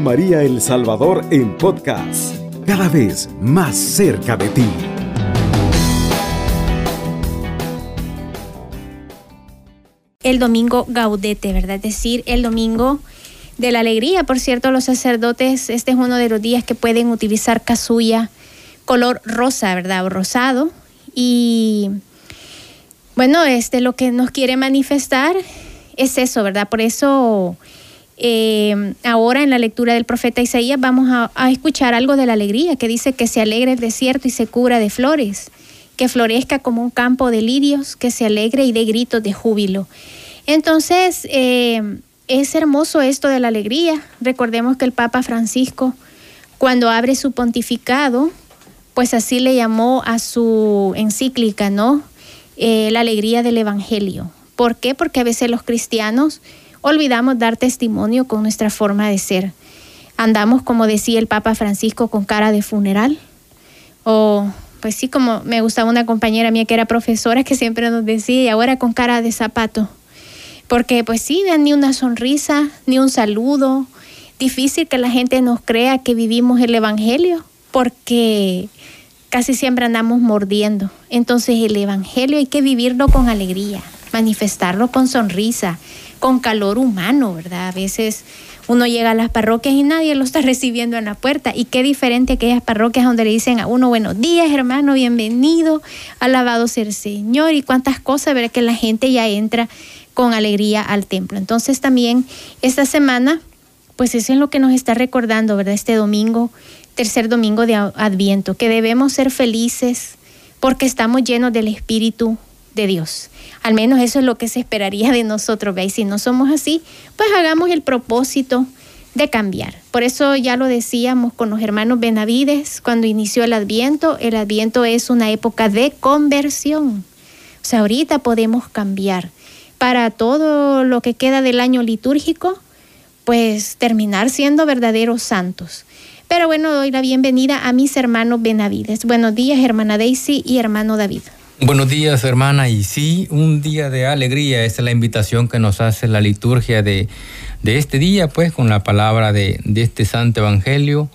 María El Salvador en podcast, cada vez más cerca de ti. El domingo gaudete, ¿verdad? Es decir, el domingo de la alegría. Por cierto, los sacerdotes, este es uno de los días que pueden utilizar casulla color rosa, ¿verdad? O rosado. Y bueno, este lo que nos quiere manifestar es eso, ¿verdad? Por eso eh, ahora en la lectura del profeta Isaías vamos a, escuchar algo de la alegría, que dice que se alegre el desierto y se cubra de flores, que florezca como un campo de lirios, que se alegre y dé gritos de júbilo. Entonces, eh, es hermoso esto de la alegría. Recordemos que el Papa Francisco, cuando abre su pontificado, pues así le llamó a su encíclica, ¿no? Eh, la alegría del Evangelio. ¿Por qué? Porque a veces los cristianos olvidamos dar testimonio con nuestra forma de ser. Andamos, como decía el Papa Francisco, con cara de funeral. O, pues sí, como me gustaba una compañera mía que era profesora que siempre nos decía, y ahora con cara de zapato. Porque, pues sí, ni una sonrisa, ni un saludo. Difícil que la gente nos crea que vivimos el Evangelio, porque casi siempre andamos mordiendo. Entonces el Evangelio hay que vivirlo con alegría, manifestarlo con sonrisa, con calor humano, ¿verdad? A veces uno llega a las parroquias y nadie lo está recibiendo en la puerta. Y qué diferente aquellas parroquias donde le dicen a uno, buenos días, hermano, bienvenido, alabado sea el Señor, y cuántas cosas, ¿verdad? Que la gente ya entra con alegría al templo. Entonces también esta semana, pues eso es lo que nos está recordando, ¿verdad? Este domingo, tercer domingo de Adviento, que debemos ser felices porque estamos llenos del Espíritu de Dios. Al menos eso es lo que se esperaría de nosotros, ¿veis? Si no somos así, pues hagamos el propósito de cambiar. Por eso ya lo decíamos con los hermanos Benavides cuando inició el Adviento. El Adviento es una época de conversión. O sea, ahorita podemos cambiar para todo lo que queda del año litúrgico, pues terminar siendo verdaderos santos. Pero bueno, doy la bienvenida a mis hermanos Benavides. Buenos días, hermana Daisy y hermano David. Buenos días, hermana. Y sí, un día de alegría. Es la invitación que nos hace la liturgia de, de este día, pues, con la palabra de, de este santo evangelio,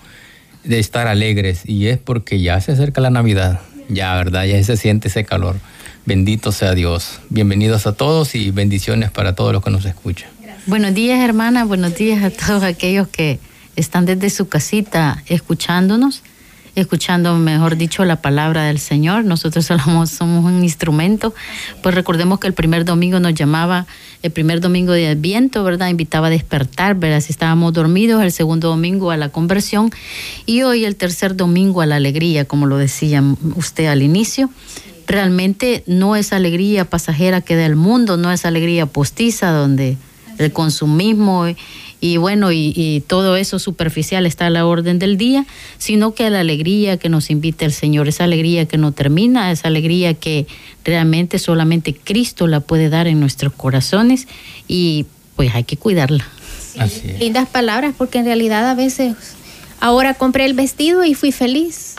de estar alegres. Y es porque ya se acerca la Navidad. Ya, ¿verdad? Ya se siente ese calor. Bendito sea Dios. Bienvenidos a todos y bendiciones para todos los que nos escuchan. Buenos días, hermana. Buenos días a todos aquellos que están desde su casita escuchándonos, escuchando, mejor dicho, la palabra del Señor. Nosotros somos, somos un instrumento. Pues recordemos que el primer domingo nos llamaba, el primer domingo de Adviento, ¿verdad? Invitaba a despertar, ¿verdad? Si estábamos dormidos, el segundo domingo a la conversión y hoy el tercer domingo a la alegría, como lo decía usted al inicio realmente no es alegría pasajera que da el mundo, no es alegría postiza donde el consumismo y, bueno, y, y, todo eso superficial está a la orden del día, sino que la alegría que nos invita el Señor, esa alegría que no termina, esa alegría que realmente solamente Cristo la puede dar en nuestros corazones y pues hay que cuidarla. Sí, lindas palabras, porque en realidad a veces ahora compré el vestido y fui feliz.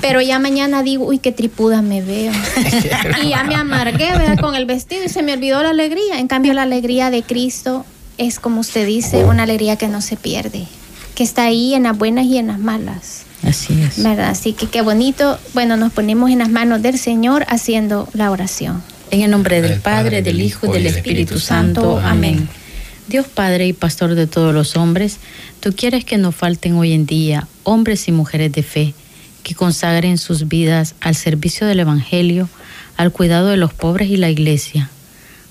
Pero ya mañana digo, uy, qué tripuda me veo. y ya me amargué, ¿verdad? Con el vestido y se me olvidó la alegría. En cambio, la alegría de Cristo es, como usted dice, una alegría que no se pierde, que está ahí en las buenas y en las malas. Así es. ¿Verdad? Así que qué bonito. Bueno, nos ponemos en las manos del Señor haciendo la oración. En el nombre del Padre, del Hijo y del Espíritu Santo. Amén. Dios Padre y Pastor de todos los hombres, tú quieres que nos falten hoy en día hombres y mujeres de fe que consagren sus vidas al servicio del Evangelio, al cuidado de los pobres y la iglesia.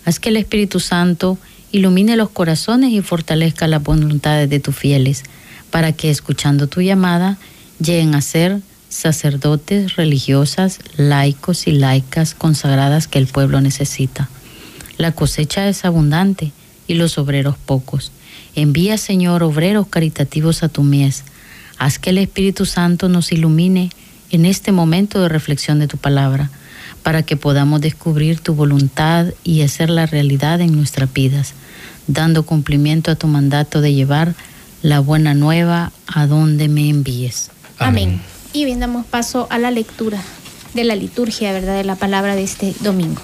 Haz que el Espíritu Santo ilumine los corazones y fortalezca las voluntades de tus fieles, para que, escuchando tu llamada, lleguen a ser sacerdotes, religiosas, laicos y laicas consagradas que el pueblo necesita. La cosecha es abundante y los obreros pocos. Envía, Señor, obreros caritativos a tu mies Haz que el Espíritu Santo nos ilumine en este momento de reflexión de tu palabra, para que podamos descubrir tu voluntad y hacer la realidad en nuestras vidas, dando cumplimiento a tu mandato de llevar la buena nueva a donde me envíes. Amén. Amén. Y bien damos paso a la lectura de la liturgia, ¿verdad? De la palabra de este domingo.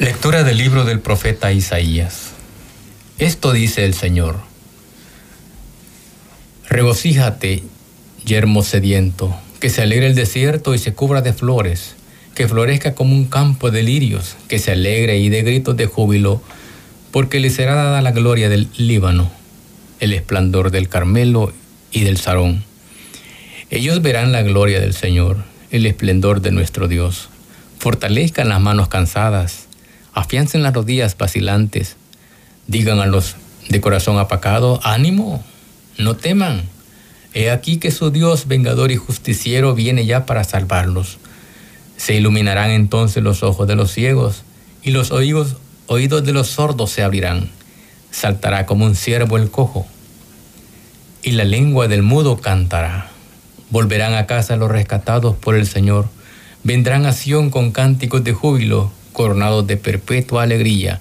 Lectura del libro del profeta Isaías. Esto dice el Señor Regocíjate, yermo sediento, que se alegre el desierto y se cubra de flores, que florezca como un campo de lirios, que se alegre y de gritos de júbilo, porque le será dada la gloria del Líbano, el esplendor del Carmelo y del Sarón. Ellos verán la gloria del Señor, el esplendor de nuestro Dios. Fortalezcan las manos cansadas, afiancen las rodillas vacilantes, digan a los de corazón apacado, ánimo, no teman. He aquí que su Dios, vengador y justiciero, viene ya para salvarlos. Se iluminarán entonces los ojos de los ciegos y los oídos, oídos de los sordos se abrirán. Saltará como un ciervo el cojo y la lengua del mudo cantará. Volverán a casa los rescatados por el Señor. Vendrán a Sión con cánticos de júbilo, coronados de perpetua alegría.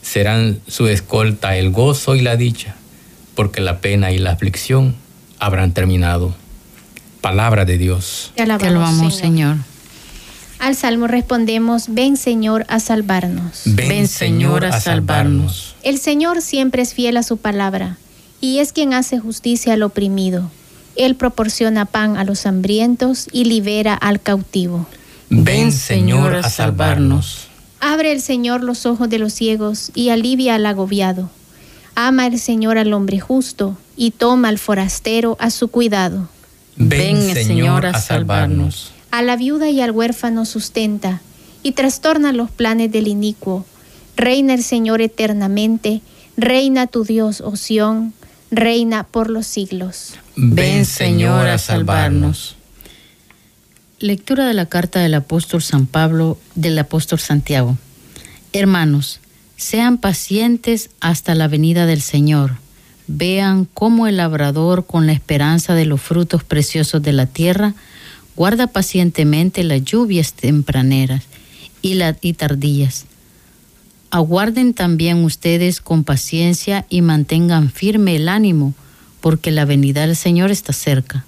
Serán su escolta el gozo y la dicha, porque la pena y la aflicción habrán terminado. Palabra de Dios. Te alabamos, Señor. Al salmo respondemos, ven Señor a salvarnos. Ven, Señor a salvarnos. El Señor siempre es fiel a su palabra y es quien hace justicia al oprimido. Él proporciona pan a los hambrientos y libera al cautivo. Ven Señor a salvarnos. Abre el Señor los ojos de los ciegos y alivia al agobiado. Ama el Señor al hombre justo y toma al forastero a su cuidado. Ven, Señor, a salvarnos. A la viuda y al huérfano sustenta y trastorna los planes del inicuo. Reina el Señor eternamente, reina tu Dios, oh Sión, reina por los siglos. Ven, Señor, a salvarnos. Lectura de la carta del apóstol San Pablo del apóstol Santiago. Hermanos, sean pacientes hasta la venida del Señor. Vean cómo el labrador, con la esperanza de los frutos preciosos de la tierra, guarda pacientemente las lluvias tempraneras y, la, tardías. Aguarden también ustedes con paciencia y mantengan firme el ánimo, porque la venida del Señor está cerca.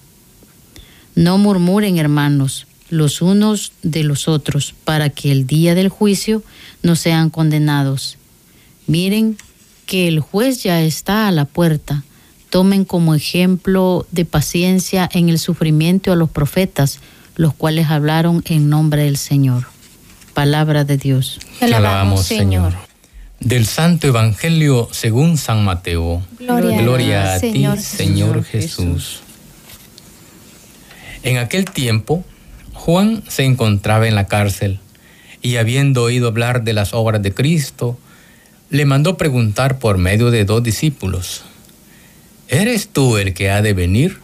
No murmuren, hermanos, los unos de los otros, para que el día del juicio no sean condenados. Miren que el juez ya está a la puerta. Tomen como ejemplo de paciencia en el sufrimiento a los profetas, los cuales hablaron en nombre del Señor. Palabra de Dios. Te alabamos, Señor. Del Santo Evangelio según San Mateo. Gloria, a, ti, Señor, Jesús. En aquel tiempo, Juan se encontraba en la cárcel y habiendo oído hablar de las obras de Cristo, le mandó preguntar por medio de dos discípulos, ¿eres tú el que ha de venir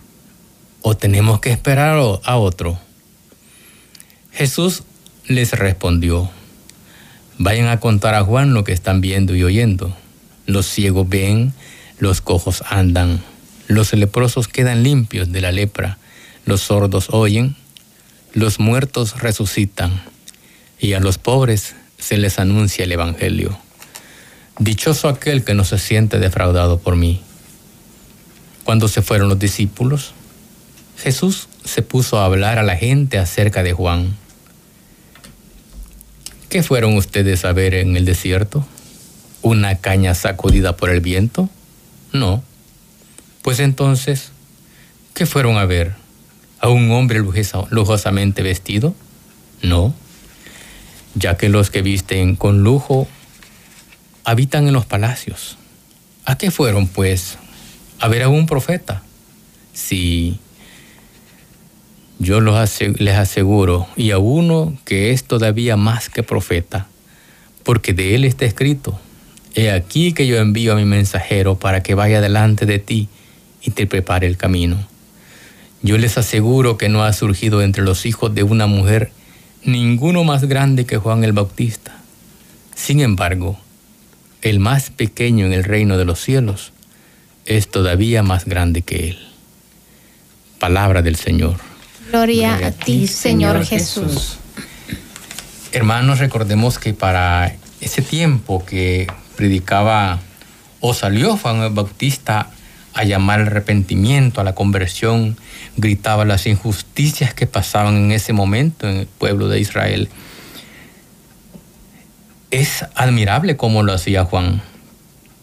o tenemos que esperar a otro? Jesús les respondió, vayan a contar a Juan lo que están viendo y oyendo. Los ciegos ven, los cojos andan, los leprosos quedan limpios de la lepra, los sordos oyen, los muertos resucitan, y a los pobres se les anuncia el Evangelio. Dichoso aquel que no se siente defraudado por mí. Cuando se fueron los discípulos, Jesús se puso a hablar a la gente acerca de Juan. ¿Qué fueron ustedes a ver en el desierto? ¿Una caña sacudida por el viento? No. Pues entonces, ¿qué fueron a ver? ¿A un hombre lujosamente vestido? No. Ya que los que visten con lujo habitan en los palacios. ¿A qué fueron, pues? ¿A ver a un profeta? Sí. Yo les aseguro, y a uno que es todavía más que profeta, porque de él está escrito, He aquí que yo envío a mi mensajero para que vaya delante de ti y te prepare el camino. Yo les aseguro que no ha surgido entre los hijos de una mujer ninguno más grande que Juan el Bautista. Sin embargo, el más pequeño en el reino de los cielos, es todavía más grande que él. Palabra del Señor. Gloria, a ti, Señor Jesús. Hermanos, recordemos que para ese tiempo que predicaba o salió Juan el Bautista a llamar al arrepentimiento, a la conversión, gritaba las injusticias que pasaban en ese momento en el pueblo de Israel es admirable cómo lo hacía Juan.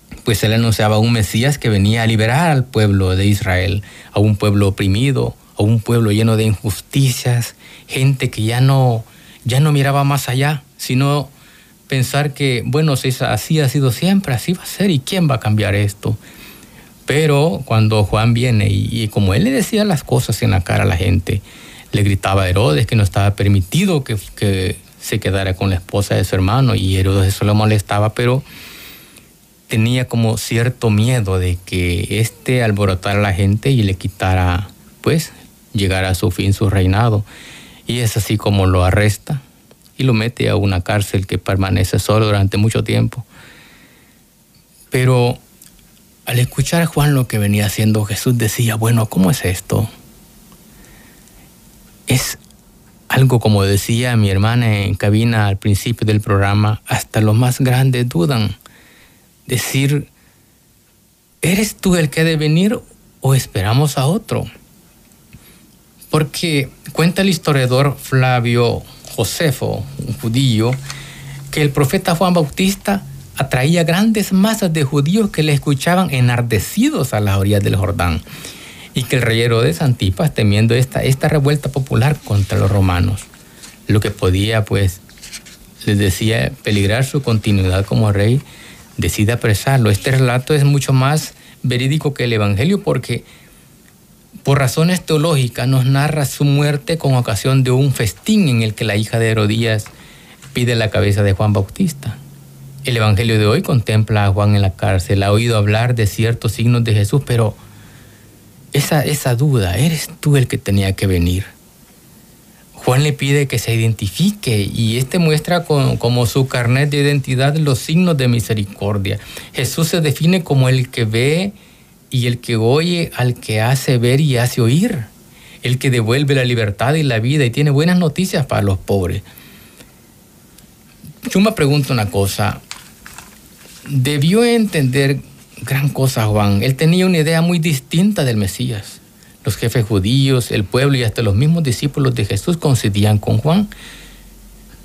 Pues pues él anunciaba a un Mesías que venía a liberar al pueblo de Israel, a un pueblo oprimido, a un pueblo lleno de injusticias, gente que ya no, ya no miraba más allá, sino pensar que, bueno, si así ha sido siempre, así va a ser, ¿y quién va a cambiar esto? Pero cuando Juan viene y, como él le decía las cosas en la cara a la gente, le gritaba a Herodes que no estaba permitido que, que se quedara con la esposa de su hermano y Herodes eso le molestaba, pero tenía como cierto miedo de que este alborotara a la gente y le quitara, pues, llegar a su fin su reinado. Y es así como lo arresta y lo mete a una cárcel que permanece solo durante mucho tiempo. Pero al escuchar a Juan lo que venía haciendo, Jesús decía, bueno, ¿cómo es esto? Es algo como decía mi hermana en cabina al principio del programa, hasta los más grandes dudan decir, ¿eres tú el que ha de venir o esperamos a otro? Porque cuenta el historiador Flavio Josefo, un judío, que el profeta Juan Bautista atraía grandes masas de judíos que le escuchaban enardecidos a las orillas del Jordán y que el rey Herodes Antipas, temiendo esta, esta revuelta popular contra los romanos, lo que podía, pues, les decía, peligrar su continuidad como rey, decide apresarlo. Este relato es mucho más verídico que el Evangelio porque por razones teológicas nos narra su muerte con ocasión de un festín en el que la hija de Herodías pide la cabeza de Juan Bautista. El Evangelio de hoy contempla a Juan en la cárcel, ha oído hablar de ciertos signos de Jesús, pero esa, esa duda, ¿eres tú el que tenía que venir? Juan le pide que se identifique y este muestra como su carnet de identidad los signos de misericordia. Jesús se define como el que ve y el que oye al que hace ver y hace oír, el que devuelve la libertad y la vida y tiene buenas noticias para los pobres. Yo me pregunto una cosa, debió entender gran cosa Juan, él tenía una idea muy distinta del Mesías los jefes judíos, el pueblo y hasta los mismos discípulos de Jesús coincidían con Juan.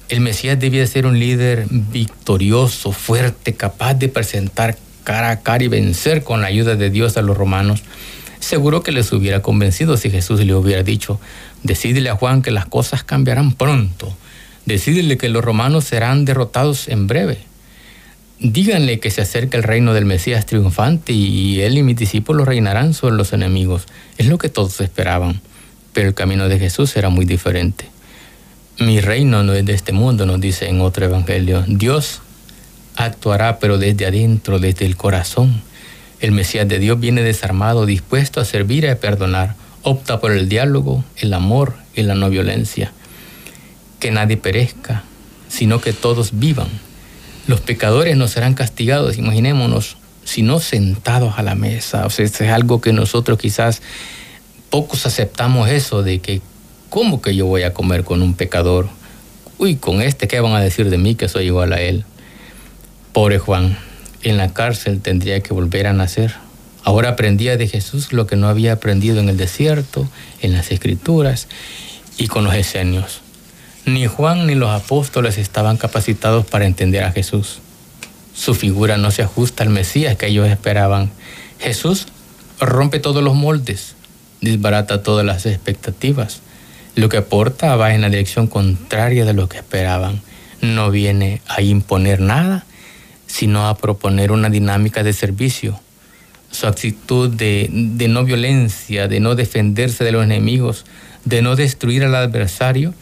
El Mesías debía ser un líder victorioso, fuerte, capaz de presentar cara a cara y vencer con la ayuda de Dios a los romanos. Seguro que les hubiera convencido si Jesús le hubiera dicho, decídele a Juan que las cosas cambiarán pronto, decídele que los romanos serán derrotados en breve. Díganle que se acerca el reino del Mesías triunfante y él y mis discípulos reinarán sobre los enemigos. Es lo que todos esperaban, pero el camino de Jesús era muy diferente. Mi reino no es de este mundo, nos dice en otro evangelio. Dios actuará, pero desde adentro, desde el corazón. El Mesías de Dios viene desarmado, dispuesto a servir y a perdonar. Opta por el diálogo, el amor y la no violencia. Que nadie perezca, sino que todos vivan los pecadores no serán castigados, imaginémonos, sino sentados a la mesa. O sea, es algo que nosotros quizás pocos aceptamos eso de que, ¿cómo que yo voy a comer con un pecador? Uy, con este, ¿qué van a decir de mí que soy igual a él? Pobre Juan, en la cárcel tendría que volver a nacer. Ahora aprendía de Jesús lo que no había aprendido en el desierto, en las escrituras y con los esenios. Ni Juan ni los apóstoles estaban capacitados para entender a Jesús. Su figura no se ajusta al Mesías que ellos esperaban. Jesús rompe todos los moldes, desbarata todas las expectativas. Lo que aporta va en la dirección contraria de lo que esperaban. No viene a imponer nada, sino a proponer una dinámica de servicio. Su actitud de, de no violencia, de no defenderse de los enemigos, de no destruir al adversario,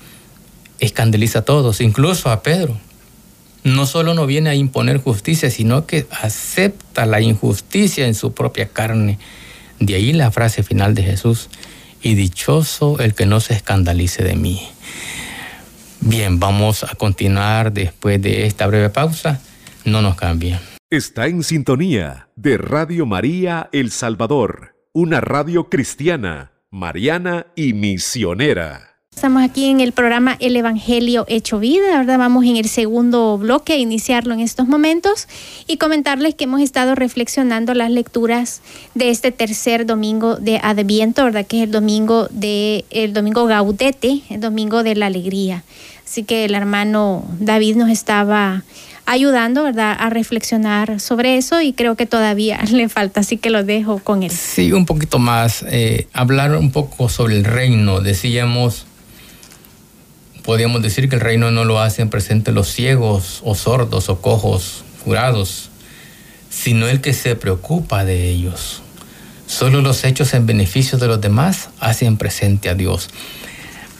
escandaliza a todos, incluso a Pedro. No solo no viene a imponer justicia, sino que acepta la injusticia en su propia carne. De ahí la frase final de Jesús, y dichoso el que no se escandalice de mí. Bien, vamos a continuar después de esta breve pausa. No nos cambie. Está en sintonía de Radio María El Salvador, una radio cristiana, mariana y misionera. Estamos aquí en el programa El Evangelio Hecho Vida, ¿verdad? Vamos en el segundo bloque a iniciarlo en estos momentos y comentarles que hemos estado reflexionando las lecturas de este tercer domingo de Adviento, ¿verdad? Que es el domingo de el domingo Gaudete, el domingo de la alegría. Así que el hermano David nos estaba ayudando, ¿verdad?, a reflexionar sobre eso y creo que todavía le falta, así que lo dejo con él. Sí, un poquito más, eh, hablar un poco sobre el reino. Decíamos, podríamos decir que el reino no lo hacen presente los ciegos o sordos o cojos, jurados, sino el que se preocupa de ellos. Solo los hechos en beneficio de los demás hacen presente a Dios.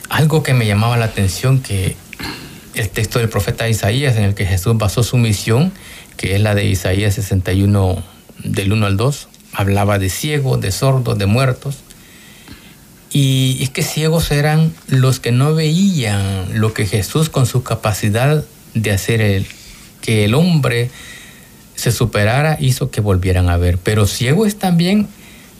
Algo que me llamaba la atención que el texto del profeta Isaías en el que Jesús basó su misión, que es la de Isaías 61 del 1 al 2, hablaba de ciegos, de sordos, de muertos. Y es que ciegos eran los que no veían lo que Jesús con su capacidad de hacer el, que el hombre se superara hizo que volvieran a ver. Pero ciego es también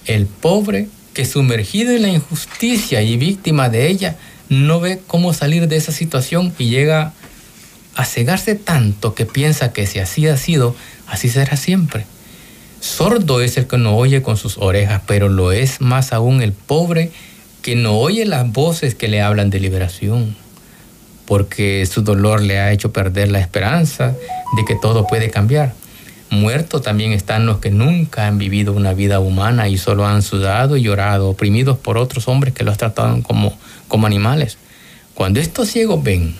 el pobre que sumergido en la injusticia y víctima de ella, no ve cómo salir de esa situación y llega a cegarse tanto que piensa que si así ha sido, así será siempre. Sordo es el que no oye con sus orejas, pero lo es más aún el pobre que no oye las voces que le hablan de liberación, porque su dolor le ha hecho perder la esperanza de que todo puede cambiar. Muertos también están los que nunca han vivido una vida humana y solo han sudado y llorado, oprimidos por otros hombres que los trataron como, como animales. Cuando estos ciegos ven,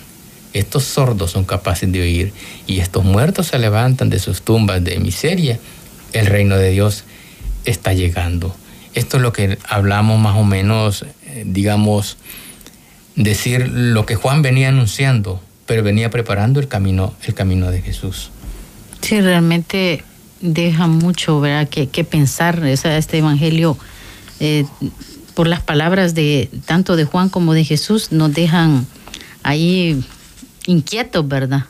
estos sordos son capaces de oír y estos muertos se levantan de sus tumbas de miseria, el reino de Dios está llegando. Esto es lo que hablamos más o menos, digamos, decir lo que Juan venía anunciando, pero venía preparando el camino, el camino de Jesús. Sí, realmente deja mucho ¿verdad? Que, pensar este evangelio eh, por las palabras de tanto de Juan como de Jesús nos dejan ahí inquietos, ¿verdad?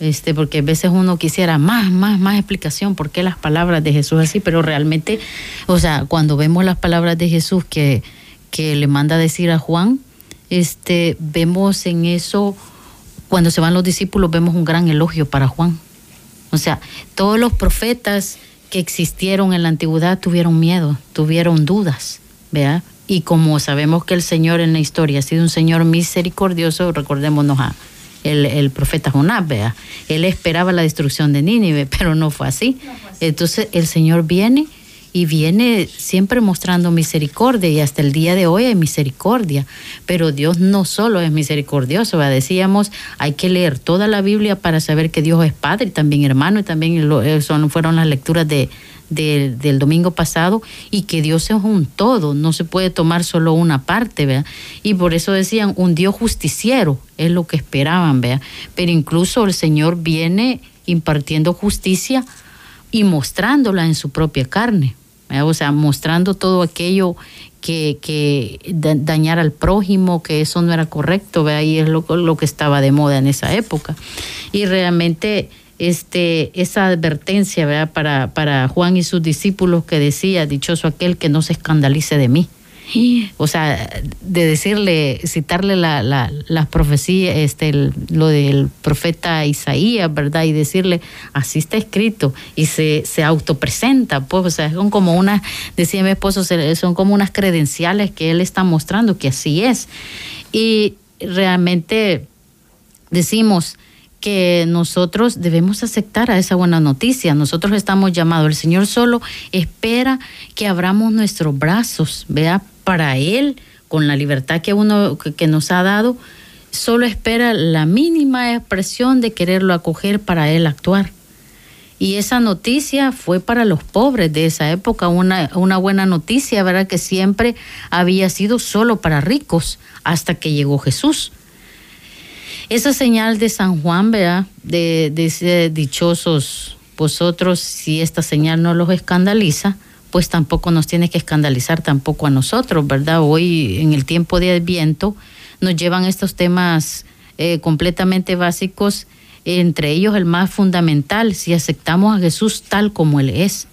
Este, porque a veces uno quisiera más, más, más explicación por qué las palabras de Jesús así, pero realmente, o sea, cuando vemos las palabras de Jesús que, que le manda a decir a Juan, este, vemos en eso, cuando se van los discípulos, vemos un gran elogio para Juan o sea, todos los profetas que existieron en la antigüedad tuvieron miedo, tuvieron dudas, ¿vea? Y como sabemos que el Señor en la historia ha sido un Señor misericordioso, recordémonos a el, el profeta Jonás, vea. Él esperaba la destrucción de Nínive, pero no fue así. Entonces el Señor viene y viene siempre mostrando misericordia y hasta el día de hoy hay misericordia. Pero Dios no solo es misericordioso, decíamos, hay que leer toda la Biblia para saber que Dios es Padre también hermano y también lo, eh, son, fueron las lecturas de, del domingo pasado y que Dios es un todo, no se puede tomar solo una parte, ¿vea? Y por eso decían, un Dios justiciero, es lo que esperaban, ¿vea? Pero incluso el Señor viene impartiendo justicia y mostrándola en su propia carne o sea, mostrando todo aquello que, que dañar al prójimo, que eso no era correcto, ¿ve? ahí es lo, lo, que estaba de moda en esa época. Y realmente este, esa advertencia ¿verdad? Para, para Juan y sus discípulos que decía, dichoso aquel que no se escandalice de mí. O sea, de decirle, citarle la, la, las profecías, este, lo del profeta Isaías, ¿verdad? Y decirle, así está escrito, y se, se autopresenta, pues, o sea, son como unas, decía mi esposo, son como unas credenciales que él está mostrando que así es. Y realmente decimos, que nosotros debemos aceptar a esa buena noticia. Nosotros estamos llamados. El Señor solo espera que abramos nuestros brazos, vea, para Él, con la libertad que uno que nos ha dado, solo espera la mínima expresión de quererlo acoger para Él actuar. Y esa noticia fue para los pobres de esa época, una, una buena noticia, ¿verdad? Que siempre había sido solo para ricos hasta que llegó Jesús. Esa señal de San Juan, vea, de, de, dichosos vosotros, si esta señal no los escandaliza, pues tampoco nos tiene que escandalizar tampoco a nosotros, ¿verdad? Hoy en el tiempo de Adviento nos llevan estos temas eh, completamente básicos, entre ellos el más fundamental, si aceptamos a Jesús tal como Él es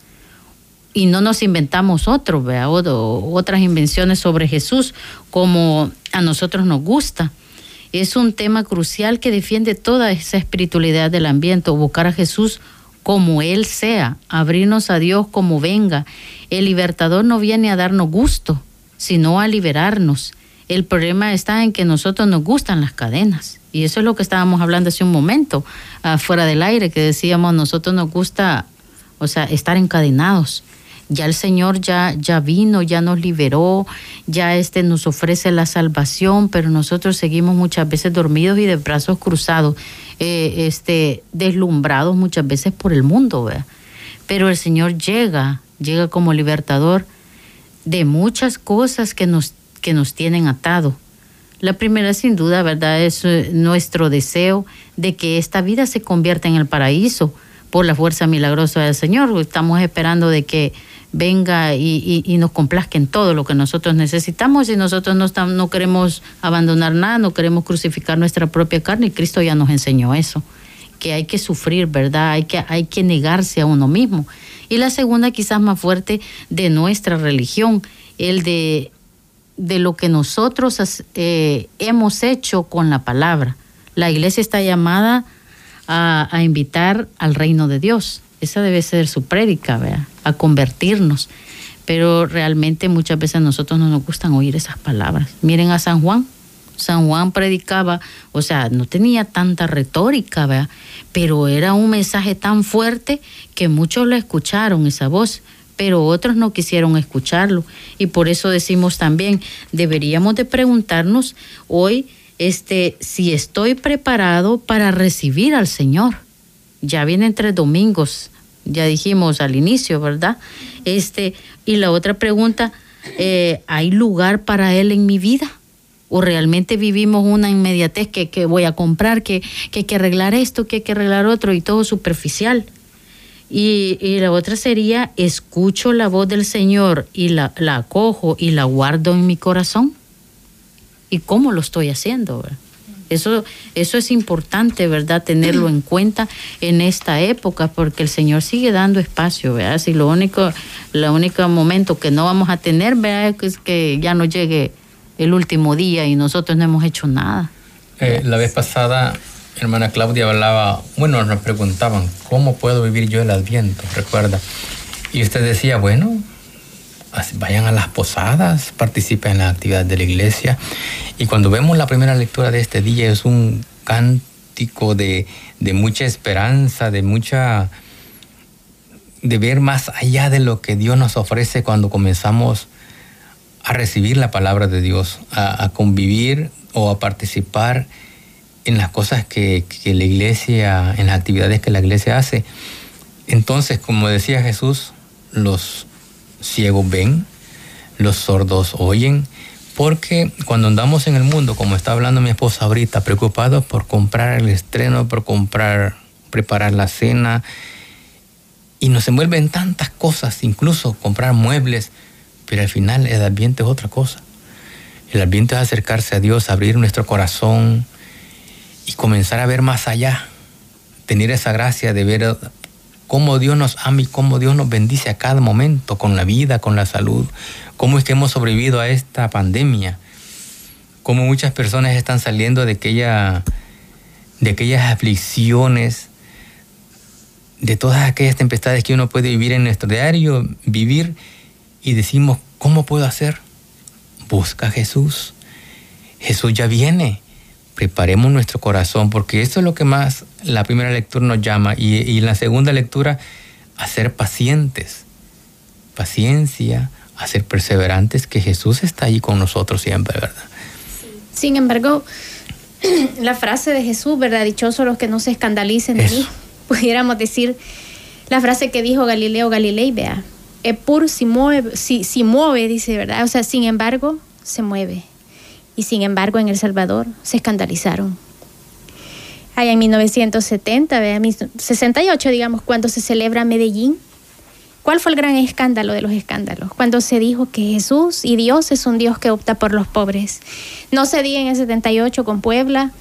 y no nos inventamos otro, ¿verdad? otras invenciones sobre Jesús como a nosotros nos gusta es un tema crucial que defiende toda esa espiritualidad del ambiente, buscar a Jesús como Él sea, abrirnos a Dios como venga. El libertador no viene a darnos gusto, sino a liberarnos. El problema está en que nosotros nos gustan las cadenas. Y eso es lo que estábamos hablando hace un momento, fuera del aire, que decíamos, nosotros nos gusta, o sea, estar encadenados ya el Señor ya, ya vino, ya nos liberó, ya este nos ofrece la salvación, pero nosotros seguimos muchas veces dormidos y de brazos cruzados, eh, este, deslumbrados muchas veces por el mundo, ¿verdad? Pero el Señor llega, llega como libertador de muchas cosas que nos, que nos tienen atado. La primera, sin duda, ¿verdad? Es eh, nuestro deseo de que esta vida se convierta en el paraíso por la fuerza milagrosa del Señor. Estamos esperando de que venga y, nos complazca en todo lo que nosotros necesitamos y nosotros no, estamos, no queremos abandonar nada, no queremos crucificar nuestra propia carne y Cristo ya nos enseñó eso, que hay que sufrir, ¿verdad? Hay que, hay que negarse a uno mismo. Y la segunda quizás más fuerte de nuestra religión, el de, de lo que nosotros eh, hemos hecho con la palabra. La iglesia está llamada a, a invitar al reino de Dios esa debe ser su prédica, ¿verdad? A convertirnos. Pero realmente muchas veces a nosotros no nos gustan oír esas palabras. Miren a San Juan. San Juan predicaba, o sea, no tenía tanta retórica, ¿verdad? Pero era un mensaje tan fuerte que muchos lo escucharon, esa voz, pero otros no quisieron escucharlo. Y por eso decimos también, deberíamos de preguntarnos hoy este, si estoy preparado para recibir al Señor ya vienen tres domingos, ya dijimos al inicio, ¿verdad? Este, y la otra pregunta, eh, ¿hay lugar para él en mi vida? ¿O realmente vivimos una inmediatez que, que voy a comprar, que, que, hay que arreglar esto, que hay que arreglar otro y todo superficial? Y, y, la otra sería, escucho la voz del Señor y la, la acojo y la guardo en mi corazón. ¿Y cómo lo estoy haciendo? ¿verdad? Eso, eso es importante, ¿verdad? Tenerlo en cuenta en esta época, porque el Señor sigue dando espacio, ¿verdad? Si lo único, lo único momento que no vamos a tener, ¿verdad? Es que ya no llegue el último día y nosotros no hemos hecho nada. Eh, la vez pasada, hermana Claudia hablaba, bueno, nos preguntaban, ¿cómo puedo vivir yo el Adviento? Recuerda. Y usted decía, bueno, vayan a las posadas, participen en la actividad de la iglesia. Y cuando vemos la primera lectura de este día es un cántico de, mucha esperanza, de mucha de ver más allá de lo que Dios nos ofrece cuando comenzamos a recibir la palabra de Dios, a, convivir o a participar en las cosas que, la iglesia, en las actividades que la iglesia hace. Entonces, como decía Jesús, los ciegos ven, los sordos oyen, porque cuando andamos en el mundo, como está hablando mi esposa ahorita, preocupados por comprar el estreno, por comprar, preparar la cena, y nos envuelven tantas cosas, incluso comprar muebles, pero al final el ambiente es otra cosa. El ambiente es acercarse a Dios, abrir nuestro corazón y comenzar a ver más allá, tener esa gracia de ver cómo Dios nos ama y cómo Dios nos bendice a cada momento con la vida, con la salud, cómo es que hemos sobrevivido a esta pandemia, cómo muchas personas están saliendo de, aquella, de aquellas aflicciones, de todas aquellas tempestades que uno puede vivir en nuestro diario, vivir y decimos, ¿cómo puedo hacer? Busca a Jesús. Jesús ya viene preparemos nuestro corazón, porque eso es lo que más la primera lectura nos llama y, y la segunda lectura, a ser pacientes, paciencia, a ser perseverantes, que Jesús está ahí con nosotros siempre, ¿verdad? Sin embargo, la frase de Jesús, ¿verdad? Dichosos los que no se escandalicen de mí, pudiéramos decir la frase que dijo Galileo Galilei, vea, Epur si mueve, si, si mueve, dice, ¿verdad? O sea, sin embargo, se mueve y sin embargo en El Salvador se escandalizaron. Allá en 1970, 68, digamos, cuando se celebra Medellín, ¿cuál fue el gran escándalo de los escándalos? Cuando se dijo que Jesús y Dios es un Dios que opta por los pobres. No se dio en el 78 con Puebla,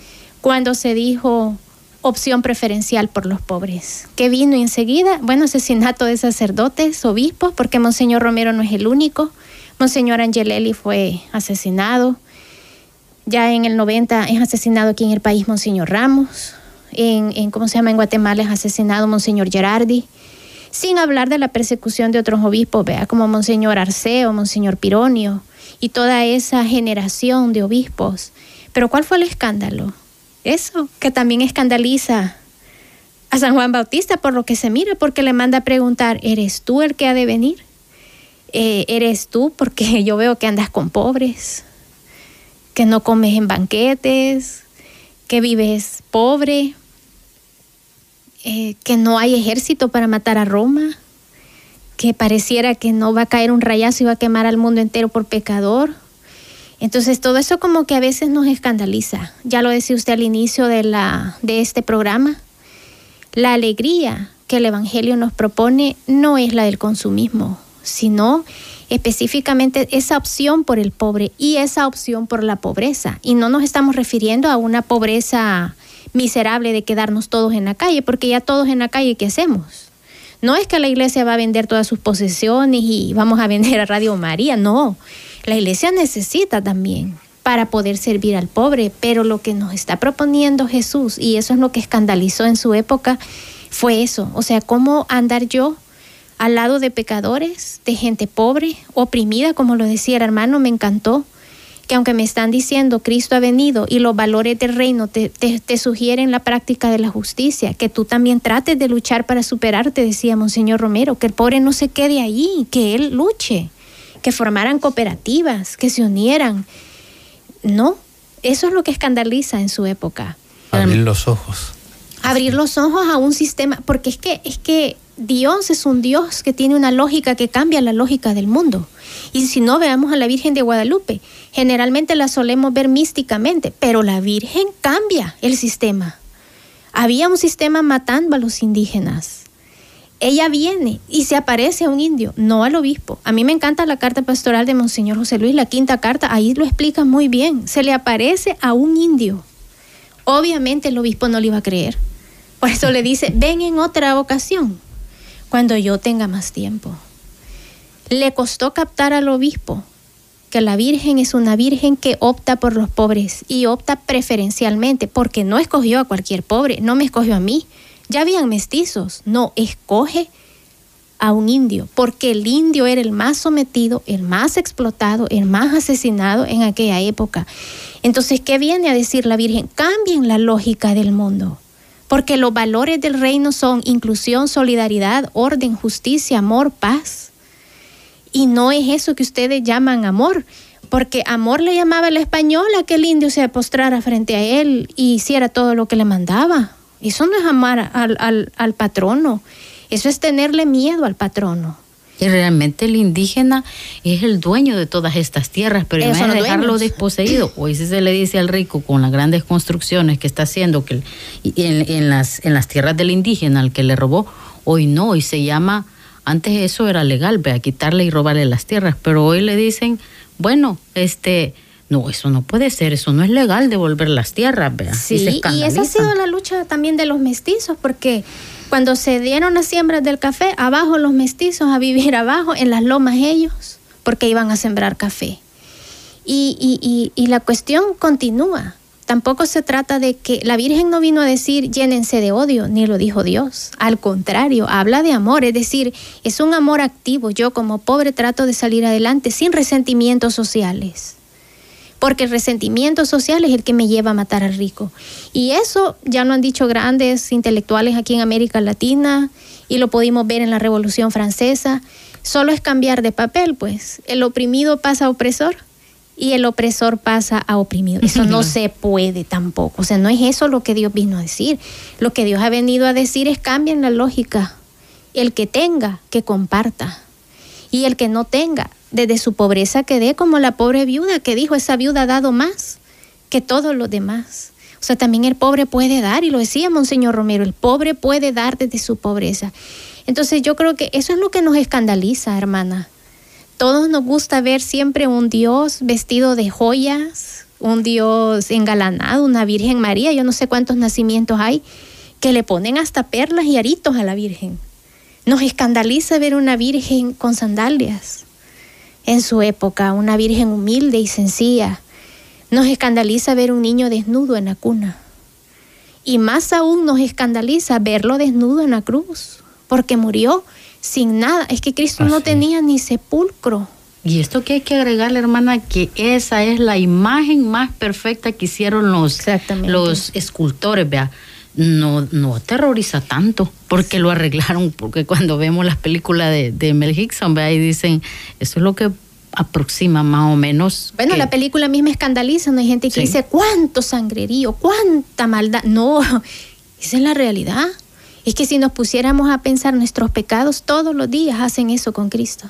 cuando se dijo opción preferencial por los pobres. ¿Qué vino enseguida? Bueno, asesinato de sacerdotes, obispos, porque Monseñor Romero no es el único. Monseñor Angelelli fue asesinado. Ya en el 90 es asesinado aquí en el país Monseñor Ramos. En, ¿cómo se llama? En Guatemala es asesinado Monseñor Gerardi. Sin hablar de la persecución de otros obispos, vea, como Monseñor Arceo, Monseñor Pironio. y toda esa generación de obispos. Pero ¿cuál fue el escándalo? Eso, que también escandaliza a San Juan Bautista por lo que se mira, porque le manda a preguntar, ¿eres tú el que ha de venir? Eh, ¿Eres tú? Porque yo veo que andas con pobres, que no comes en banquetes, que vives pobre, eh, que no hay ejército para matar a Roma, que pareciera que no va a caer un rayazo y va a quemar al mundo entero por pecador. Entonces todo eso como que a veces nos escandaliza. Ya lo decía usted al inicio de, la, de este programa. La alegría que el Evangelio nos propone no es la del consumismo, sino específicamente esa opción por el pobre y esa opción por la pobreza. Y no nos estamos refiriendo a una pobreza miserable de quedarnos todos en la calle, porque ya todos en la calle, ¿qué hacemos? No es que la iglesia va a vender todas sus posesiones y vamos a vender a Radio María, no. La iglesia necesita también para poder servir al pobre, pero lo que nos está proponiendo Jesús, y eso es lo que escandalizó en su época, fue eso, o sea, cómo andar yo al lado de pecadores, de gente pobre, oprimida, como lo decía el hermano, me encantó, que aunque me están diciendo Cristo ha venido y los valores del reino te, te, sugieren la práctica de la justicia, que tú también trates de luchar para superarte, decía Monseñor Romero, que el pobre no se quede ahí, que él luche, que formaran cooperativas, que se unieran. No, eso es lo que escandaliza en su época. Abrir los ojos. Abrir los ojos a un sistema, porque es que, es que Dios es un Dios que tiene una lógica que cambia la lógica del mundo. Y si no, veamos a la Virgen de Guadalupe. Generalmente la solemos ver místicamente, pero la Virgen cambia el sistema. Había un sistema matando a los indígenas. Ella viene y se aparece a un indio, no al obispo. A mí me encanta la carta pastoral de Monseñor José Luis, la quinta carta, ahí lo explica muy bien. Se le aparece a un indio. Obviamente el obispo no le iba a creer. Por eso le dice, ven en otra ocasión cuando yo tenga más tiempo. Le costó captar al obispo que la Virgen es una Virgen que opta por los pobres y opta preferencialmente porque no escogió a cualquier pobre, no me escogió a mí. Ya habían mestizos, no, escoge a un indio, porque el indio era el más sometido, el más explotado, el más asesinado en aquella época. Entonces, ¿qué viene a decir la Virgen? Cambien la lógica del mundo porque los valores del reino son inclusión, solidaridad, orden, justicia, amor, paz. Y no es eso que ustedes llaman amor, porque amor le llamaba el español a que el indio se postrara frente a él y hiciera todo lo que le mandaba. Eso no es amar al, al, al patrono, eso es tenerle miedo al patrono. Y realmente el indígena es el dueño de todas estas tierras, pero no es dejarlo desposeído. Hoy si se le dice al rico con las grandes construcciones que está haciendo que en, en, las, en las tierras del indígena al que le robó, hoy no, hoy se llama, antes eso era legal, a quitarle y robarle las tierras, pero hoy le dicen, bueno, este... No, eso no puede ser, eso no es legal devolver las tierras, vea. Sí, y, y esa ha sido la lucha también de los mestizos, porque cuando se dieron las siembras del café, abajo los mestizos a vivir abajo, en las lomas ellos, porque iban a sembrar café. Y, y, la cuestión continúa. Tampoco se trata de que la Virgen no vino a decir llénense de odio, ni lo dijo Dios. Al contrario, habla de amor, es decir, es un amor activo. Yo como pobre trato de salir adelante sin resentimientos sociales porque el resentimiento social es el que me lleva a matar al rico. Y eso ya lo han dicho grandes intelectuales aquí en América Latina y lo pudimos ver en la Revolución Francesa. Solo es cambiar de papel, pues. El oprimido pasa a opresor y el opresor pasa a oprimido. Eso no se puede tampoco. O sea, no es eso lo que Dios vino a decir. Lo que Dios ha venido a decir es cambien la lógica. El que tenga, que comparta. Y el que no tenga, desde su pobreza que dé como la pobre viuda que dijo, esa viuda ha dado más que todos los demás. O sea, también el pobre puede dar, y lo decía Monseñor Romero, el pobre puede dar desde su pobreza. Entonces yo creo que eso es lo que nos escandaliza, hermana. Todos nos gusta ver siempre un Dios vestido de joyas, un Dios engalanado, una Virgen María, yo no sé cuántos nacimientos hay, que le ponen hasta perlas y aritos a la Virgen. Nos escandaliza ver una Virgen con sandalias en su época, una virgen humilde y sencilla. Nos escandaliza ver un niño desnudo en la cuna. Y más aún nos escandaliza verlo desnudo en la cruz, porque murió sin nada. Es que Cristo no tenía ni sepulcro. Y esto que hay que agregarle, hermana, que esa es la imagen más perfecta que hicieron los, los escultores, vea. No, no aterroriza tanto, porque lo arreglaron, porque cuando vemos las películas de, de Mel Gibson, vea, y dicen, eso es lo que aproxima más o menos. Bueno, la película misma escandaliza, no hay gente que dice cuánto sangrerío, cuánta maldad. No, esa es la realidad. Es que si nos pusiéramos a pensar nuestros pecados, todos los días hacen eso con Cristo.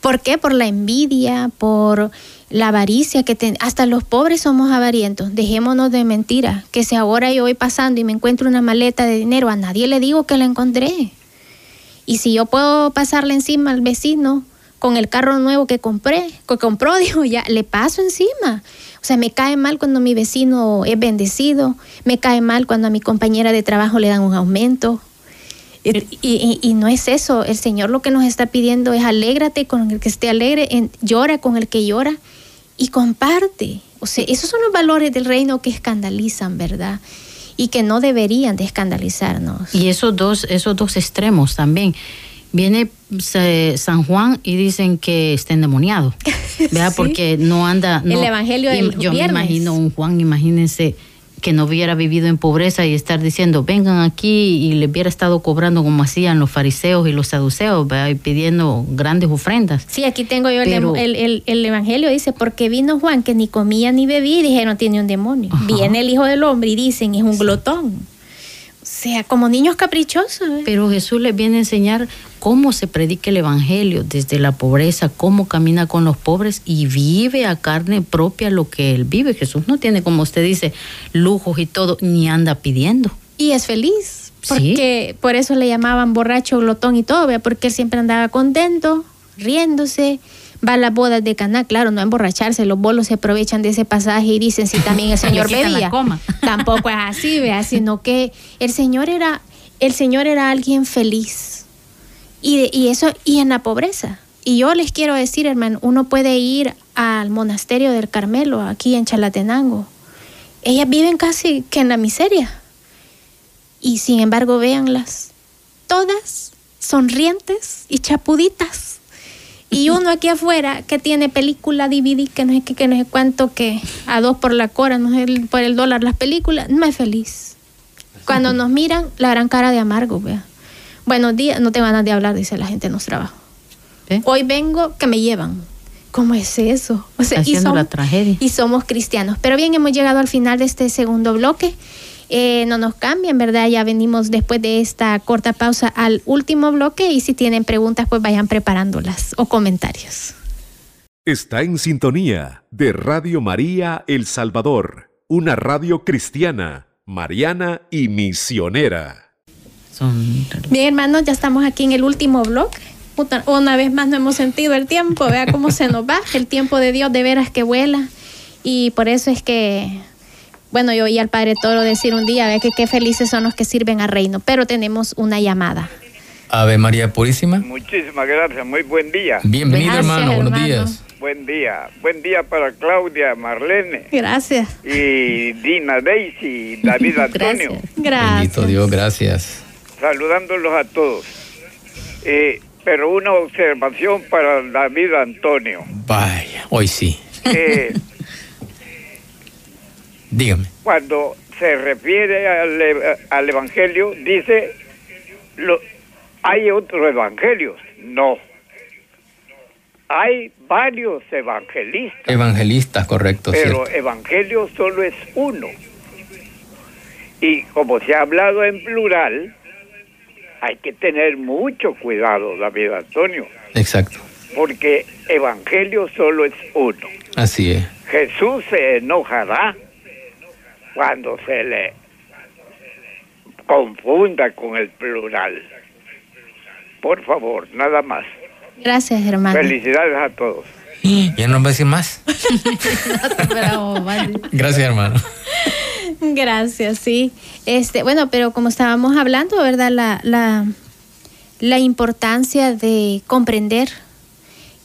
¿Por qué? Por la envidia, por la avaricia que hasta los pobres somos avarientos. Dejémonos de mentiras. Que si ahora yo voy pasando y me encuentro una maleta de dinero, a nadie le digo que la encontré. Y si yo puedo pasarle encima al vecino con el carro nuevo que compré, que compró, digo, ya le paso encima. O sea, me cae mal cuando mi vecino es bendecido, me cae mal cuando a mi compañera de trabajo le dan un aumento, y, no es eso, el Señor lo que nos está pidiendo es alégrate con el que esté alegre, llora con el que llora y comparte. O sea, esos son los valores del reino que escandalizan, ¿verdad? Y que no deberían de escandalizarnos. Y esos dos, esos dos extremos también. Viene San Juan y dicen que está endemoniado, ¿verdad? Porque no anda... el Evangelio del Yo me imagino un Juan, imagínense que no hubiera vivido en pobreza y estar diciendo, vengan aquí y le hubiera estado cobrando como hacían los fariseos y los saduceos, y pidiendo grandes ofrendas. Sí, aquí tengo yo el, Evangelio, dice, porque vino Juan que ni comía ni bebía y dijeron, tiene un demonio. Viene el Hijo del Hombre y dicen, es un glotón sea, como niños caprichosos. ¿eh? Pero Jesús les viene a enseñar cómo se predica el Evangelio desde la pobreza, cómo camina con los pobres y vive a carne propia lo que él vive. Jesús no tiene, como usted dice, lujos y todo, ni anda pidiendo. Y es feliz. Porque por eso le llamaban borracho, glotón y todo, porque él siempre andaba contento, riéndose va a las bodas de Caná, claro, no emborracharse, los bolos se aprovechan de ese pasaje y dicen si también el Señor bebía. Tampoco es así, vea, sino que el Señor era, el Señor era alguien feliz. Y, y eso, y en la pobreza. Y yo les quiero decir, hermano, uno puede ir al monasterio del Carmelo, aquí en Chalatenango. Ellas viven casi que en la miseria. Y sin embargo, véanlas, todas sonrientes y chapuditas y uno aquí afuera que tiene película DVD, que no sé qué, que no sé cuánto, que a dos por la cora, no sé por el dólar las películas, no es feliz. Cuando nos miran, la gran cara de amargo, vea. Buenos días, no te van a de hablar, dice la gente en los trabajos. Hoy vengo que me llevan. ¿Cómo es eso? O sea, y somos, la tragedia. Y somos cristianos. Pero bien, hemos llegado al final de este segundo bloque. Eh, no nos cambien, ¿verdad? Ya venimos después de esta corta pausa al último bloque y si tienen preguntas, pues vayan preparándolas o comentarios. Está en sintonía de Radio María El Salvador, una radio cristiana, mariana y misionera. Bien, hermanos, ya estamos aquí en el último bloque. Una vez más no hemos sentido el tiempo, vea cómo se nos va. El tiempo de Dios de veras que vuela. Y por eso es que bueno, yo oí al Padre Toro decir un día, ve que qué felices son los que sirven al reino, pero tenemos una llamada. Ave María Purísima. Muchísimas gracias, muy buen día. Bienvenido hermano, buenos días. Buen día, buen día para Claudia, Marlene. Gracias. Y Dina Daisy, David Antonio. Gracias. Bendito Dios, gracias. Saludándolos a todos. Eh, pero una observación para David Antonio. Vaya, hoy sí. Eh, Dígame. Cuando se refiere al, Evangelio, dice, lo, hay otros evangelios. No. Hay varios evangelistas. Evangelistas, correcto. Pero evangelio solo es uno. Y como se ha hablado en plural, hay que tener mucho cuidado, David Antonio. Exacto. Porque evangelio solo es uno. Así es. Jesús se enojará cuando se le confunda con el plural. Por favor, nada más. Gracias, hermano. Felicidades a todos. Ya no va a decir más. Gracias, hermano. Gracias, sí. Este, bueno, pero como estábamos hablando, ¿verdad? La, la, la importancia de comprender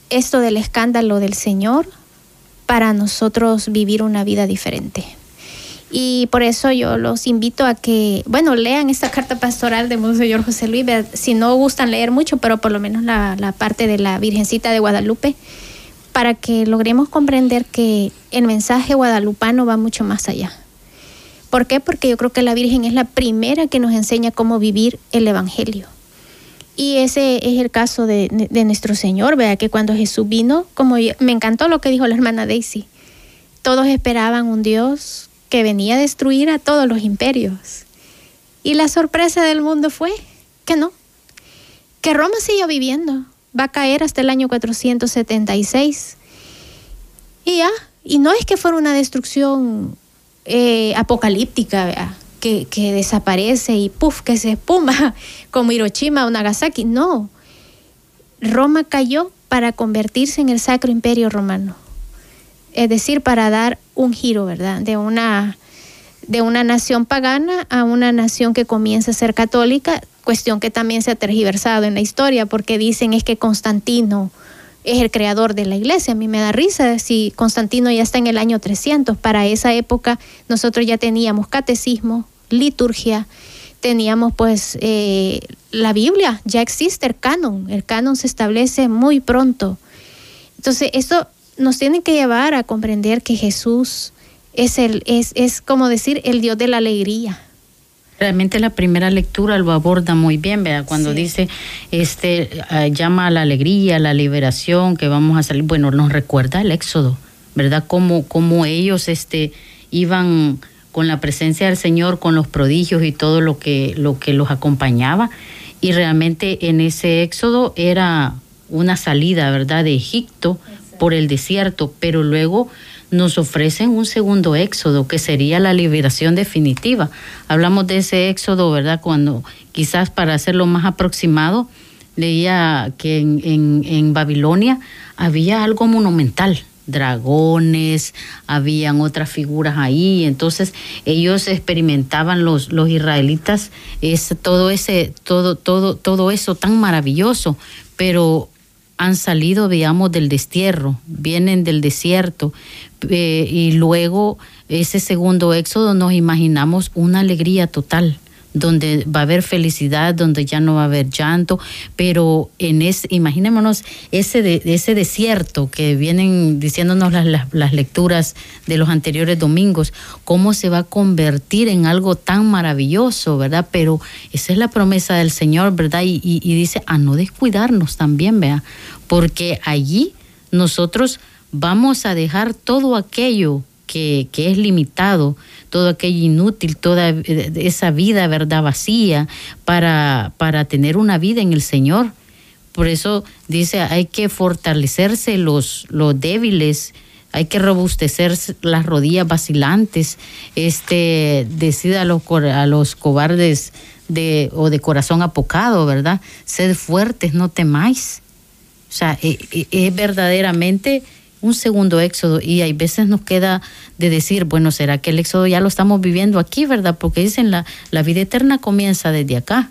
esto del escándalo del Señor para nosotros vivir una vida diferente. Y por eso yo los invito a que, bueno, lean esta carta pastoral de Monseñor José Luis, si no gustan leer mucho, pero por lo menos la, parte de la Virgencita de Guadalupe, para que logremos comprender que el mensaje guadalupano va mucho más allá. ¿Por qué? Porque yo creo que la Virgen es la primera que nos enseña cómo vivir el Evangelio. Y ese es el caso de, de nuestro Señor, vea que cuando Jesús vino, como me encantó lo que dijo la hermana Daisy, todos esperaban un Dios que venía a destruir a todos los imperios. Y la sorpresa del mundo fue que no, que Roma siguió viviendo, va a caer hasta el año 476. Y ya, y no es que fuera una destrucción eh, apocalíptica, Que, que, desaparece y puff, que se espuma como Hiroshima o Nagasaki. No, Roma cayó para convertirse en el Sacro Imperio Romano. Es decir, para dar un giro, ¿verdad? De una, de una nación pagana a una nación que comienza a ser católica, cuestión que también se ha tergiversado en la historia, porque dicen es que Constantino es el creador de la iglesia. A mí me da risa si Constantino ya está en el año 300. Para esa época nosotros ya teníamos catecismo, liturgia, teníamos pues eh, la Biblia, ya existe el canon, el canon se establece muy pronto. Entonces, esto nos tiene que llevar a comprender que Jesús es, el, es, es como decir el Dios de la alegría. Realmente la primera lectura lo aborda muy bien, vea, cuando dice, este, eh, llama a la alegría, a la liberación, que vamos a salir, bueno, nos recuerda el éxodo, ¿verdad? Como, como ellos, este, iban con la presencia del Señor, con los prodigios y todo lo que, lo que los acompañaba. Y realmente en ese éxodo era una salida, ¿verdad?, de Egipto por el desierto, pero luego nos ofrecen un segundo éxodo, que sería la liberación definitiva. Hablamos de ese éxodo, ¿verdad? Cuando quizás para hacerlo más aproximado, leía que en, Babilonia había algo monumental, dragones, habían otras figuras ahí, entonces ellos experimentaban los, los israelitas es todo ese, todo, todo, todo eso tan maravilloso, pero han salido, digamos, del destierro, vienen del desierto, eh, y luego ese segundo éxodo nos imaginamos una alegría total donde va a haber felicidad, donde ya no va a haber llanto, pero en ese, imaginémonos ese, de, ese desierto que vienen diciéndonos las, las, lecturas de los anteriores domingos, cómo se va a convertir en algo tan maravilloso, ¿verdad? Pero esa es la promesa del Señor, ¿verdad? Y, y, y dice a no descuidarnos también, vea, porque allí nosotros vamos a dejar todo aquello que, es limitado, todo aquello inútil, toda eh, esa vida, ¿verdad?, vacía, para, para tener una vida en el Señor. Por eso dice, hay que fortalecerse los, los débiles, hay que robustecer las rodillas vacilantes, este, los, a los cobardes de, o de corazón apocado, ¿verdad? Sed fuertes, no temáis. O sea, e, e, es verdaderamente un segundo éxodo y hay veces nos queda de decir, bueno, ¿será que el éxodo ya lo estamos viviendo aquí, verdad? Porque dicen la, la vida eterna comienza desde acá.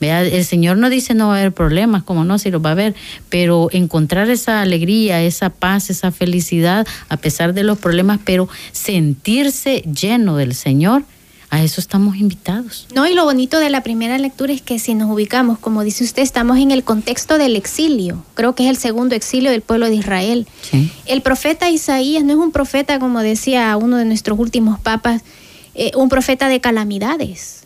El Señor no dice no va a haber problemas, como no, si lo va a haber, pero encontrar esa alegría, esa paz, esa felicidad, a pesar de los problemas, pero sentirse lleno del Señor, a eso estamos invitados. No, y lo bonito de la primera lectura es que si nos ubicamos, como dice usted, estamos en el contexto del exilio. Creo que es el segundo exilio del pueblo de Israel. El profeta Isaías no es un profeta, como decía uno de nuestros últimos papas, eh, un profeta de calamidades.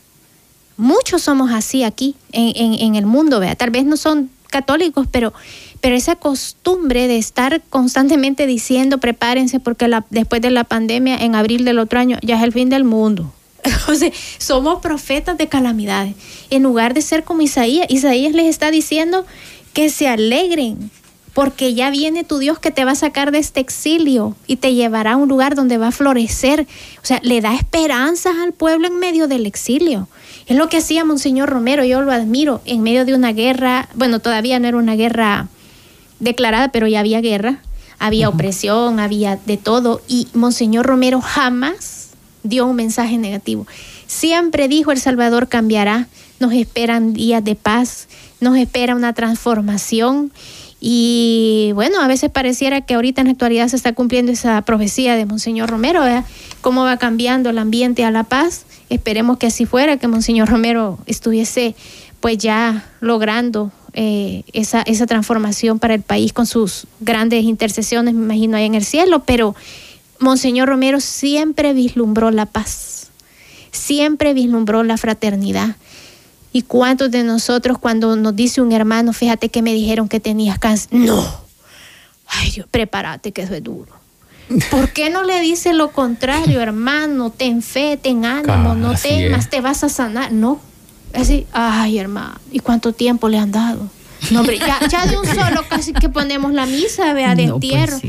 Muchos somos así aquí en, en, el mundo, ¿vea? tal vez no son católicos, pero, pero esa costumbre de estar constantemente diciendo prepárense porque la, después de la pandemia en abril del otro año ya es el fin del mundo somos profetas de calamidades. En lugar de ser como Isaías, Isaías les está diciendo que se alegren, porque ya viene tu Dios que te va a sacar de este exilio y te llevará a un lugar donde va a florecer. O sea, le da esperanzas al pueblo en medio del exilio. Es lo que hacía Monseñor Romero, yo lo admiro, en medio de una guerra, bueno, todavía no era una guerra declarada, pero ya había guerra, había opresión, había de todo, y Monseñor Romero jamás dio un mensaje negativo. Siempre dijo El Salvador cambiará, nos esperan días de paz, nos espera una transformación y bueno, a veces pareciera que ahorita en la actualidad se está cumpliendo esa profecía de Monseñor Romero, cómo va cambiando el ambiente a la paz. Esperemos que así fuera, que Monseñor Romero estuviese pues ya logrando eh, esa, esa transformación para el país con sus grandes intercesiones, me imagino, ahí en el cielo, pero Monseñor Romero siempre vislumbró la paz, siempre vislumbró la fraternidad. ¿Y cuántos de nosotros cuando nos dice un hermano, fíjate que me dijeron que tenías cáncer? No. Ay Dios, prepárate que eso es duro. ¿Por qué no le dice lo contrario, hermano? Ten fe, ten ánimo, no temas, te vas a sanar. No. Así, ay, hermano, ¿y cuánto tiempo le han dado? No, hombre, ya, de un solo casi que ponemos la misa, vea, de pues entierro.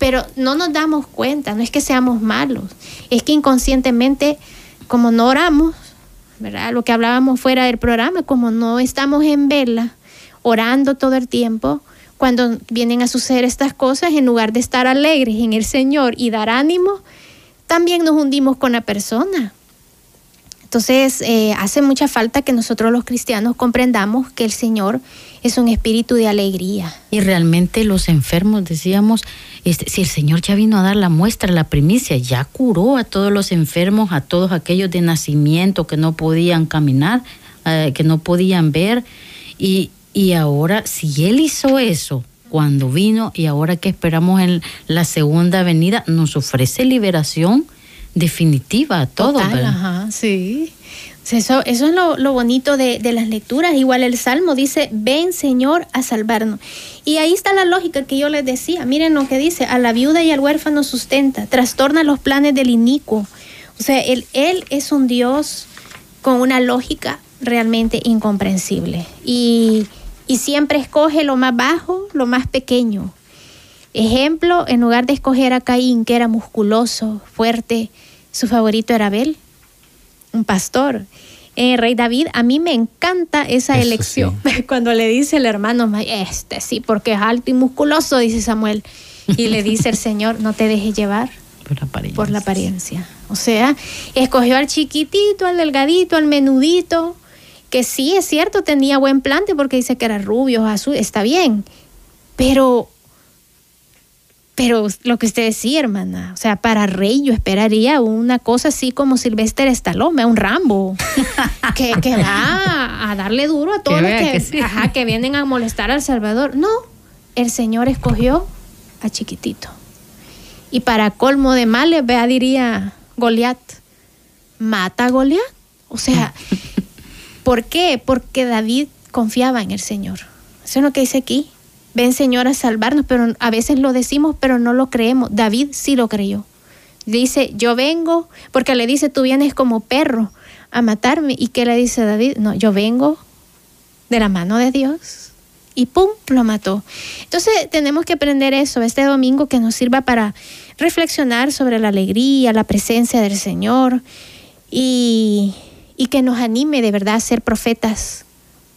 Pero no nos damos cuenta, no es que seamos malos, es que inconscientemente, como no oramos, ¿verdad? Lo que hablábamos fuera del programa, como no estamos en vela, orando todo el tiempo, cuando vienen a suceder estas cosas, en lugar de estar alegres en el Señor y dar ánimo, también nos hundimos con la persona. Entonces, eh, hace mucha falta que nosotros los cristianos comprendamos que el Señor es un espíritu de alegría. Y realmente los enfermos, decíamos, este, si el Señor ya vino a dar la muestra, la primicia, ya curó a todos los enfermos, a todos aquellos de nacimiento que no podían caminar, eh, que no podían ver, y, y ahora, si Él hizo eso cuando vino y ahora que esperamos en la segunda venida, nos ofrece liberación definitiva a todos. Ajá, sí. Eso, eso es lo, bonito de, de, las lecturas. Igual el Salmo dice, ven Señor a salvarnos. Y ahí está la lógica que yo les decía. Miren lo que dice, a la viuda y al huérfano sustenta, trastorna los planes del inicuo. O sea, él, él es un Dios con una lógica realmente incomprensible. Y y siempre escoge lo más bajo, lo más pequeño. Ejemplo, en lugar de escoger a Caín, que era musculoso, fuerte, su favorito era Abel, un pastor. Eh, Rey David, a mí me encanta esa elección. Cuando le dice el hermano, este sí, porque es alto y musculoso, dice Samuel. Y le dice el Señor, no te dejes llevar por la apariencia. O sea, escogió al chiquitito, al delgadito, al menudito, que sí es cierto, tenía buen plante porque dice que era rubio, azul, está bien, pero, pero lo que usted decía, hermana, o sea, para rey yo esperaría una cosa así como Sylvester Stallone, un Rambo, que, que, va a darle duro a todos los que, que vienen a molestar al Salvador. No, el Señor escogió a chiquitito. Y para colmo de males, vea, diría Goliat, mata a Goliat. O sea, ¿Por qué? Porque David confiaba en el Señor. Eso es lo que dice aquí. Ven Señor a salvarnos, pero a veces lo decimos, pero no lo creemos. David sí lo creyó. Dice, yo vengo, porque le dice, tú vienes como perro a matarme. ¿Y qué le dice David? No, yo vengo de la mano de Dios. Y pum, lo mató. Entonces tenemos que aprender eso este domingo que nos sirva para reflexionar sobre la alegría, la presencia del Señor y, y que nos anime de verdad a ser profetas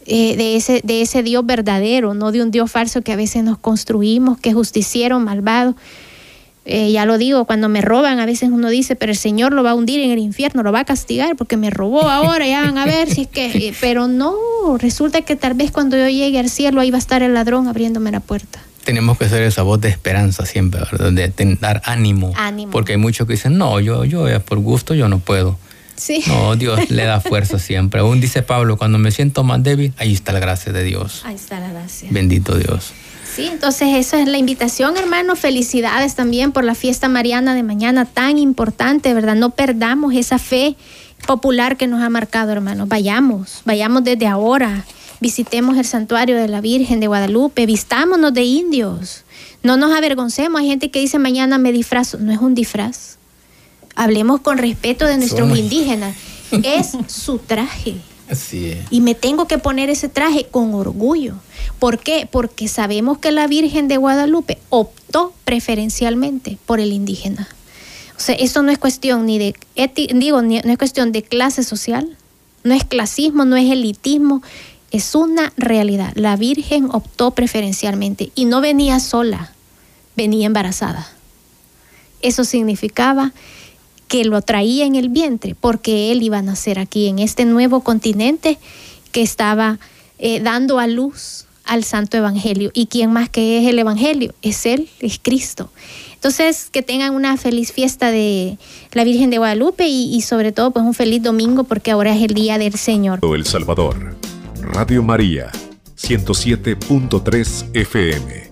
eh, de, ese, de ese Dios verdadero, no de un Dios falso que a veces nos construimos, que justiciero, malvado. Eh, ya lo digo, cuando me roban, a veces uno dice, pero el Señor lo va a hundir en el infierno, lo va a castigar porque me robó ahora, ya van a ver si es que... Eh, pero no, resulta que tal vez cuando yo llegue al cielo ahí va a estar el ladrón abriéndome la puerta tenemos que ser esa voz de esperanza siempre, ¿verdad? de dar ánimo, ánimo, Porque hay muchos que dicen, no, yo, yo por gusto yo no puedo. No, Dios le da fuerza siempre. Aún dice Pablo, cuando me siento más débil, ahí está la gracia de Dios. Ahí está la gracia. Bendito Dios. Sí, entonces esa es la invitación, hermano. Felicidades también por la fiesta mariana de mañana tan importante, ¿verdad? No perdamos esa fe popular que nos ha marcado, hermano. Vayamos, vayamos desde ahora. Visitemos el santuario de la Virgen de Guadalupe, vistámonos de indios. No nos avergoncemos. Hay gente que dice mañana me disfrazo. No es un disfraz hablemos con respeto de nuestros indígenas. Es su traje. Así es. Y me tengo que poner ese traje con orgullo. ¿Por qué? Porque sabemos que la Virgen de Guadalupe optó preferencialmente por el indígena. O sea, eso no es cuestión ni de digo, no es cuestión de clase social, no es clasismo, no es elitismo, es una realidad. La Virgen optó preferencialmente y no venía sola, venía embarazada. Eso significaba que lo traía en el vientre, porque él iba a nacer aquí, en este nuevo continente que estaba eh, dando a luz al Santo Evangelio. ¿Y quién más que es el Evangelio? Es Él, es Cristo. Entonces, que tengan una feliz fiesta de la Virgen de Guadalupe y, y sobre todo, pues un feliz domingo porque ahora es el Día del Señor. El Salvador, Radio María, 107.3 FM.